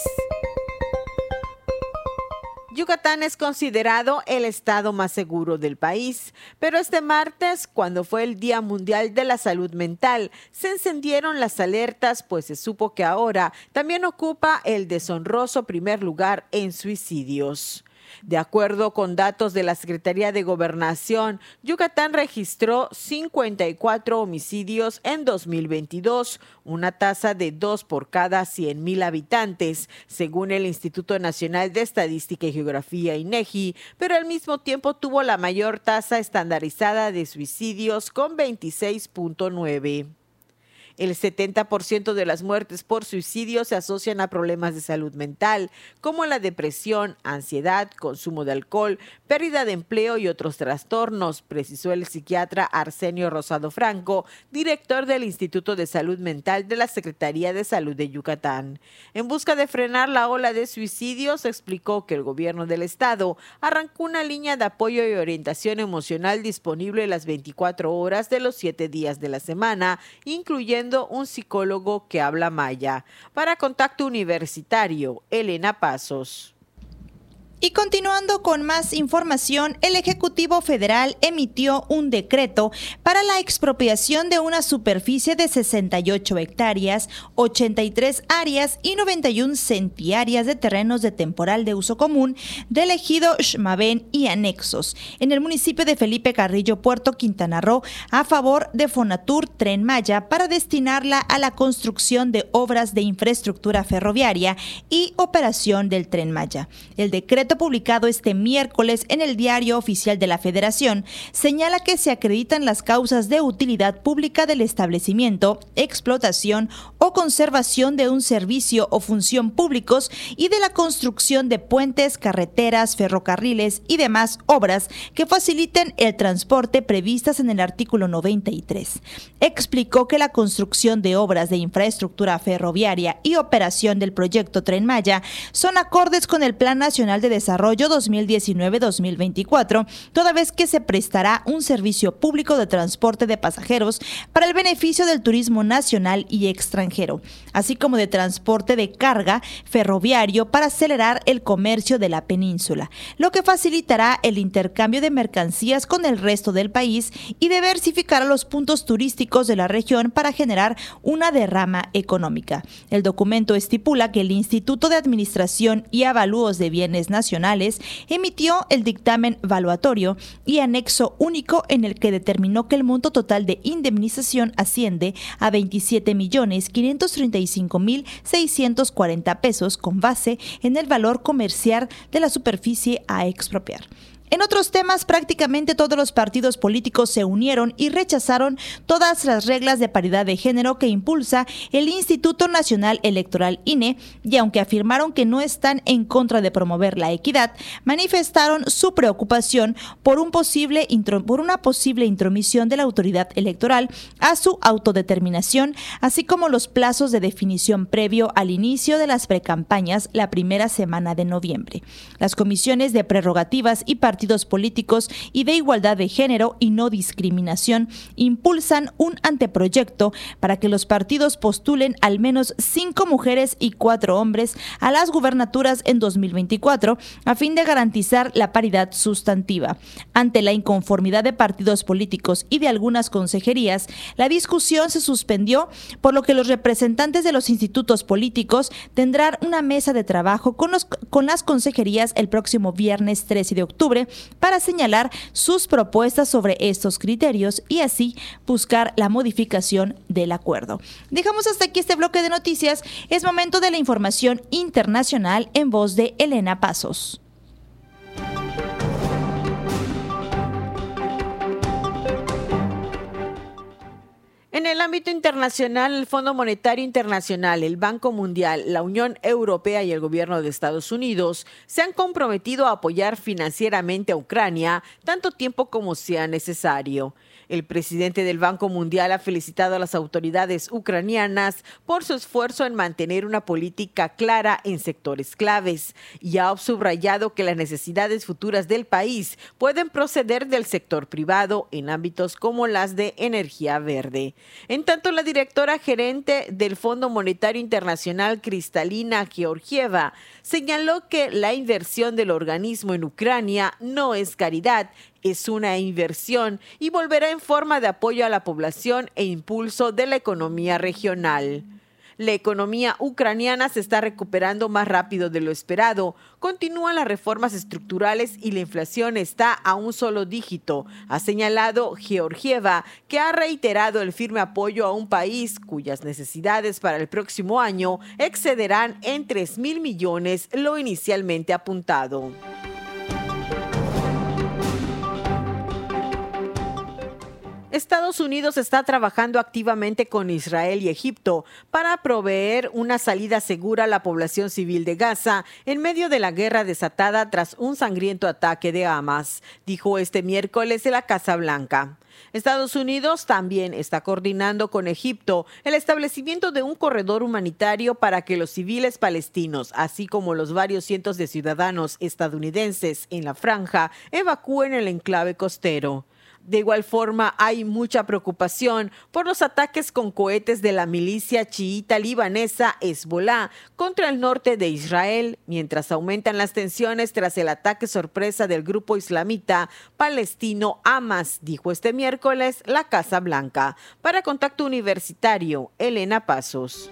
[SPEAKER 12] Yucatán es considerado el estado más seguro del país, pero este martes, cuando fue el Día Mundial de la Salud Mental, se encendieron las alertas, pues se supo que ahora también ocupa el deshonroso primer lugar en suicidios. De acuerdo con datos de la Secretaría de Gobernación, Yucatán registró 54 homicidios en 2022, una tasa de dos por cada 100 mil habitantes, según el Instituto Nacional de Estadística y Geografía INEGI, pero al mismo tiempo tuvo la mayor tasa estandarizada de suicidios con 26.9. El 70% de las muertes por suicidio se asocian a problemas de salud mental, como la depresión, ansiedad, consumo de alcohol, pérdida de empleo y otros trastornos, precisó el psiquiatra Arsenio Rosado Franco, director del Instituto de Salud Mental de la Secretaría de Salud de Yucatán. En busca de frenar la ola de suicidios, explicó que el gobierno del estado arrancó una línea de apoyo y orientación emocional disponible las 24 horas de los 7 días de la semana, incluyendo un psicólogo que habla maya. Para Contacto Universitario, Elena Pasos.
[SPEAKER 1] Y continuando con más información, el Ejecutivo Federal emitió un decreto para la expropiación de una superficie de 68 hectáreas, 83 áreas y 91 centiáreas de terrenos de temporal de uso común del ejido Xmabén y anexos en el municipio de Felipe Carrillo, Puerto Quintana Roo, a favor de Fonatur Tren Maya para destinarla a la construcción de obras de infraestructura ferroviaria y operación del Tren Maya. El decreto publicado este miércoles en el Diario Oficial de la Federación señala que se acreditan las causas de utilidad pública del establecimiento, explotación o conservación de un servicio o función públicos y de la construcción de puentes, carreteras, ferrocarriles y demás obras que faciliten el transporte previstas en el artículo 93. Explicó que la construcción de obras de infraestructura ferroviaria y operación del proyecto Tren Maya son acordes con el Plan Nacional de Desarrollo 2019-2024, toda vez que se prestará un servicio público de transporte de pasajeros para el beneficio del turismo nacional y extranjero, así como de transporte de carga ferroviario para acelerar el comercio de la península, lo que facilitará el intercambio de mercancías con el resto del país y diversificará los puntos turísticos de la región para generar una derrama económica. El documento estipula que el Instituto de Administración y Avalúos de Bienes Nacionales emitió el dictamen valuatorio y anexo único en el que determinó que el monto total de indemnización asciende a 27 millones 535 mil 640 pesos con base en el valor comercial de la superficie a expropiar. En otros temas, prácticamente todos los partidos políticos se unieron y rechazaron todas las reglas de paridad de género que impulsa el Instituto Nacional Electoral INE y aunque afirmaron que no están en contra de promover la equidad, manifestaron su preocupación por, un posible por una posible intromisión de la autoridad electoral a su autodeterminación, así como los plazos de definición previo al inicio de las precampañas la primera semana de noviembre. Las comisiones de prerrogativas y partidos políticos y de igualdad de género y no discriminación impulsan un anteproyecto para que los partidos postulen al menos cinco mujeres y cuatro hombres a las gubernaturas en 2024 a fin de garantizar la paridad sustantiva. Ante la inconformidad de partidos políticos y de algunas consejerías, la discusión se suspendió, por lo que los representantes de los institutos políticos tendrán una mesa de trabajo con, los, con las consejerías el próximo viernes 13 de octubre para señalar sus propuestas sobre estos criterios y así buscar la modificación del acuerdo. Dejamos hasta aquí este bloque de noticias. Es momento de la información internacional en voz de Elena Pasos.
[SPEAKER 12] En el ámbito internacional, el Fondo Monetario Internacional, el Banco Mundial, la Unión Europea y el gobierno de Estados Unidos se han comprometido a apoyar financieramente a Ucrania tanto tiempo como sea necesario. El presidente del Banco Mundial ha felicitado a las autoridades ucranianas por su esfuerzo en mantener una política clara en sectores claves y ha subrayado que las necesidades futuras del país pueden proceder del sector privado en ámbitos como las de energía verde. En tanto, la directora gerente del Fondo Monetario Internacional, Cristalina Georgieva, señaló que la inversión del organismo en Ucrania no es caridad es una inversión y volverá en forma de apoyo a la población e impulso de la economía regional. La economía ucraniana se está recuperando más rápido de lo esperado. Continúan las reformas estructurales y la inflación está a un solo dígito, ha señalado Georgieva, que ha reiterado el firme apoyo a un país cuyas necesidades para el próximo año excederán en 3 mil millones lo inicialmente apuntado. Estados Unidos está trabajando activamente con Israel y Egipto para proveer una salida segura a la población civil de Gaza en medio de la guerra desatada tras un sangriento ataque de Hamas, dijo este miércoles la Casa Blanca. Estados Unidos también está coordinando con Egipto el establecimiento de un corredor humanitario para que los civiles palestinos, así como los varios cientos de ciudadanos estadounidenses en la franja, evacúen el enclave costero. De igual forma, hay mucha preocupación por los ataques con cohetes de la milicia chiita libanesa Hezbollah contra el norte de Israel, mientras aumentan las tensiones tras el ataque sorpresa del grupo islamita palestino Hamas, dijo este miércoles la Casa Blanca. Para Contacto Universitario, Elena Pasos.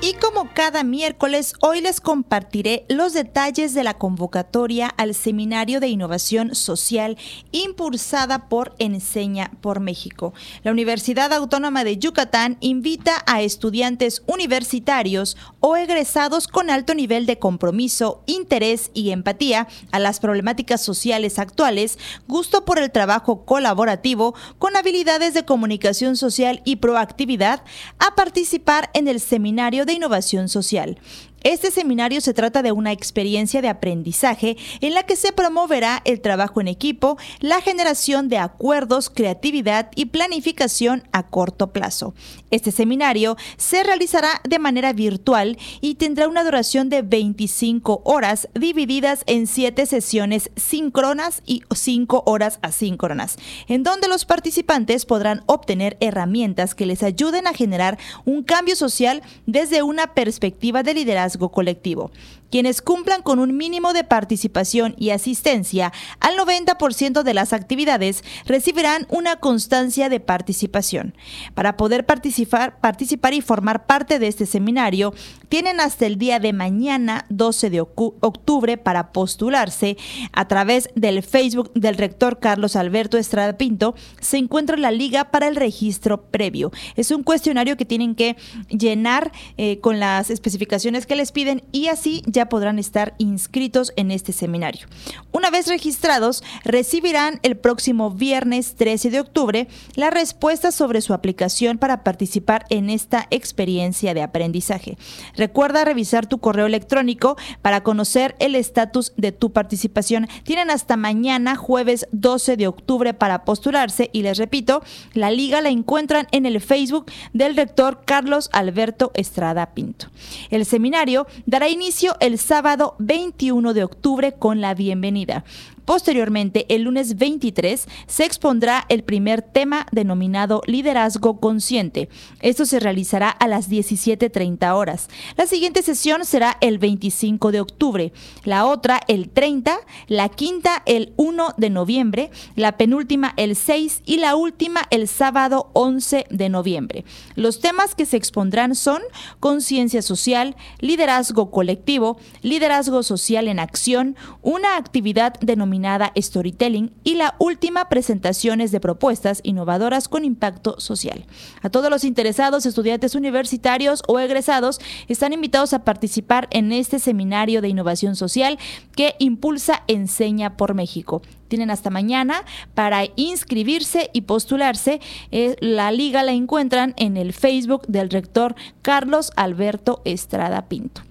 [SPEAKER 1] Y como cada miércoles, hoy les compartiré los detalles de la convocatoria al Seminario de Innovación Social impulsada por Enseña por México. La Universidad Autónoma de Yucatán invita a estudiantes universitarios o egresados con alto nivel de compromiso, interés y empatía a las problemáticas sociales actuales, gusto por el trabajo colaborativo, con habilidades de comunicación social y proactividad, a participar en el Seminario de Innovación Social. Este seminario se trata de una experiencia de aprendizaje en la que se promoverá el trabajo en equipo, la generación de acuerdos, creatividad y planificación a corto plazo. Este seminario se realizará de manera virtual y tendrá una duración de 25 horas divididas en 7 sesiones síncronas y 5 horas asíncronas, en donde los participantes podrán obtener herramientas que les ayuden a generar un cambio social desde una perspectiva de liderazgo colectivo. Quienes cumplan con un mínimo de participación y asistencia al 90% de las actividades recibirán una constancia de participación. Para poder participar, participar y formar parte de este seminario, tienen hasta el día de mañana, 12 de octubre, para postularse a través del Facebook del rector Carlos Alberto Estrada Pinto. Se encuentra la liga para el registro previo. Es un cuestionario que tienen que llenar eh, con las especificaciones que les piden y así ya podrán estar inscritos en este seminario. Una vez registrados, recibirán el próximo viernes 13 de octubre la respuesta sobre su aplicación para participar en esta experiencia de aprendizaje. Recuerda revisar tu correo electrónico para conocer el estatus de tu participación. Tienen hasta mañana, jueves 12 de octubre, para postularse y les repito, la liga la encuentran en el Facebook del rector Carlos Alberto Estrada Pinto. El seminario dará inicio el sábado 21 de octubre con la bienvenida. Posteriormente, el lunes 23, se expondrá el primer tema denominado Liderazgo Consciente. Esto se realizará a las 17.30 horas. La siguiente sesión será el 25 de octubre, la otra el 30, la quinta el 1 de noviembre, la penúltima el 6 y la última el sábado 11 de noviembre. Los temas que se expondrán son conciencia social, liderazgo colectivo, liderazgo social en acción, una actividad denominada Storytelling y la última presentaciones de propuestas innovadoras con impacto social. A todos los interesados, estudiantes universitarios o egresados, están invitados a participar en este seminario de innovación social que impulsa Enseña por México. Tienen hasta mañana para inscribirse y postularse. Eh, la liga la encuentran en el Facebook del rector Carlos Alberto Estrada Pinto.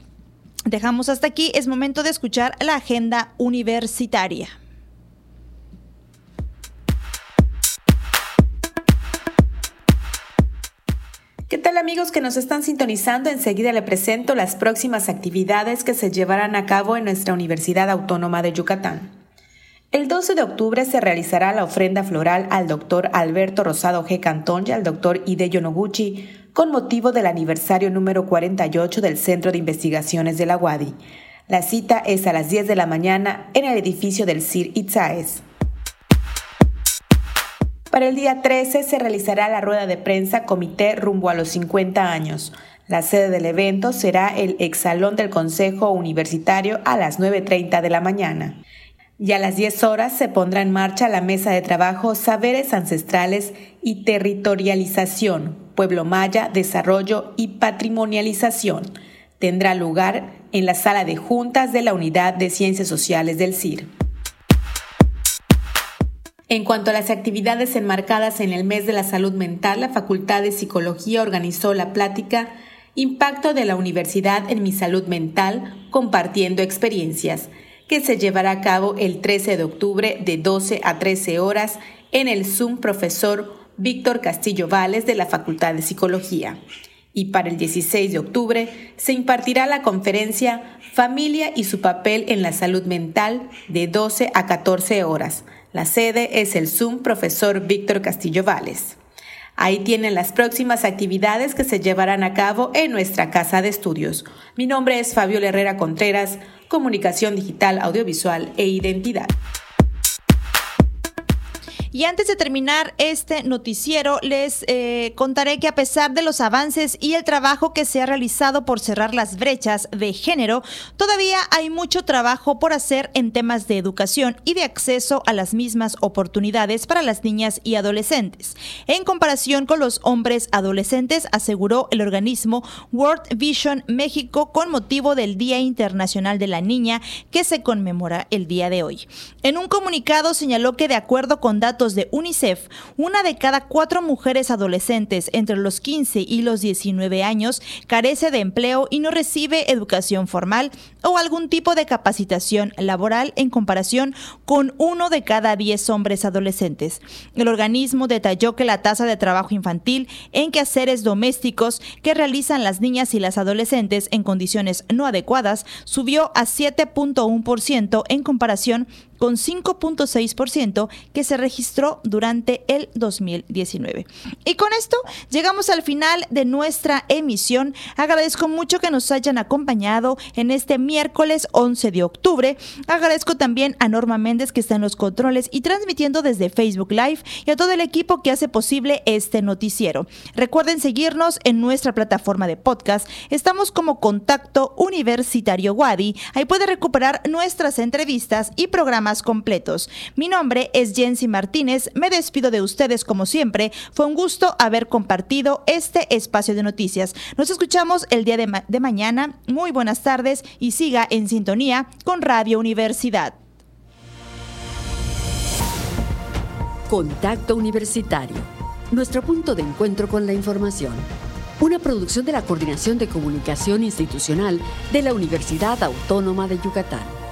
[SPEAKER 1] Dejamos hasta aquí, es momento de escuchar la agenda universitaria.
[SPEAKER 13] ¿Qué tal amigos que nos están sintonizando? Enseguida le presento las próximas actividades que se llevarán a cabo en nuestra Universidad Autónoma de Yucatán. El 12 de octubre se realizará la ofrenda floral al doctor Alberto Rosado G. Cantón y al doctor Hideyo Noguchi con motivo del aniversario número 48 del Centro de Investigaciones de la UADI. La cita es a las 10 de la mañana en el edificio del CIR Itzaes. Para el día 13 se realizará la rueda de prensa Comité rumbo a los 50 años. La sede del evento será el exalón del Consejo Universitario a las 9.30 de la mañana. Y a las 10 horas se pondrá en marcha la mesa de trabajo Saberes Ancestrales y Territorialización, Pueblo Maya, Desarrollo y Patrimonialización. Tendrá lugar en la sala de juntas de la Unidad de Ciencias Sociales del CIR. En cuanto a las actividades enmarcadas en el mes de la salud mental, la Facultad de Psicología organizó la plática Impacto de la Universidad en mi salud mental, compartiendo experiencias, que se llevará a cabo el 13 de octubre de 12 a 13 horas en el Zoom profesor Víctor Castillo Vales de la Facultad de Psicología. Y para el 16 de octubre se impartirá la conferencia Familia y su papel en la salud mental de 12 a 14 horas la sede es el Zoom Profesor Víctor Castillo Vales. Ahí tienen las próximas actividades que se llevarán a cabo en nuestra casa de estudios. Mi nombre es Fabio Herrera Contreras, Comunicación Digital, Audiovisual e Identidad.
[SPEAKER 1] Y antes de terminar este noticiero, les eh, contaré que a pesar de los avances y el trabajo que se ha realizado por cerrar las brechas de género, todavía hay mucho trabajo por hacer en temas de educación y de acceso a las mismas oportunidades para las niñas y adolescentes. En comparación con los hombres adolescentes, aseguró el organismo World Vision México con motivo del Día Internacional de la Niña que se conmemora el día de hoy. En un comunicado señaló que de acuerdo con datos de UNICEF, una de cada cuatro mujeres adolescentes entre los 15 y los 19 años carece de empleo y no recibe educación formal o algún tipo de capacitación laboral en comparación con uno de cada 10 hombres adolescentes. El organismo detalló que la tasa de trabajo infantil en quehaceres domésticos que realizan las niñas y las adolescentes en condiciones no adecuadas subió a 7.1% en comparación con 5.6% que se registró durante el 2019. Y con esto llegamos al final de nuestra emisión. Agradezco mucho que nos hayan acompañado en este miércoles 11 de octubre. Agradezco también a Norma Méndez que está en los controles y transmitiendo desde Facebook Live y a todo el equipo que hace posible este noticiero. Recuerden seguirnos en nuestra plataforma de podcast. Estamos como Contacto Universitario Wadi. Ahí puede recuperar nuestras entrevistas y programas completos. Mi nombre es Jensi Martínez, me despido de ustedes como siempre. Fue un gusto haber compartido este espacio de noticias. Nos escuchamos el día de mañana. Muy buenas tardes y siga en sintonía con Radio Universidad.
[SPEAKER 14] Contacto Universitario, nuestro punto de encuentro con la información. Una producción de la Coordinación de Comunicación Institucional de la Universidad Autónoma de Yucatán.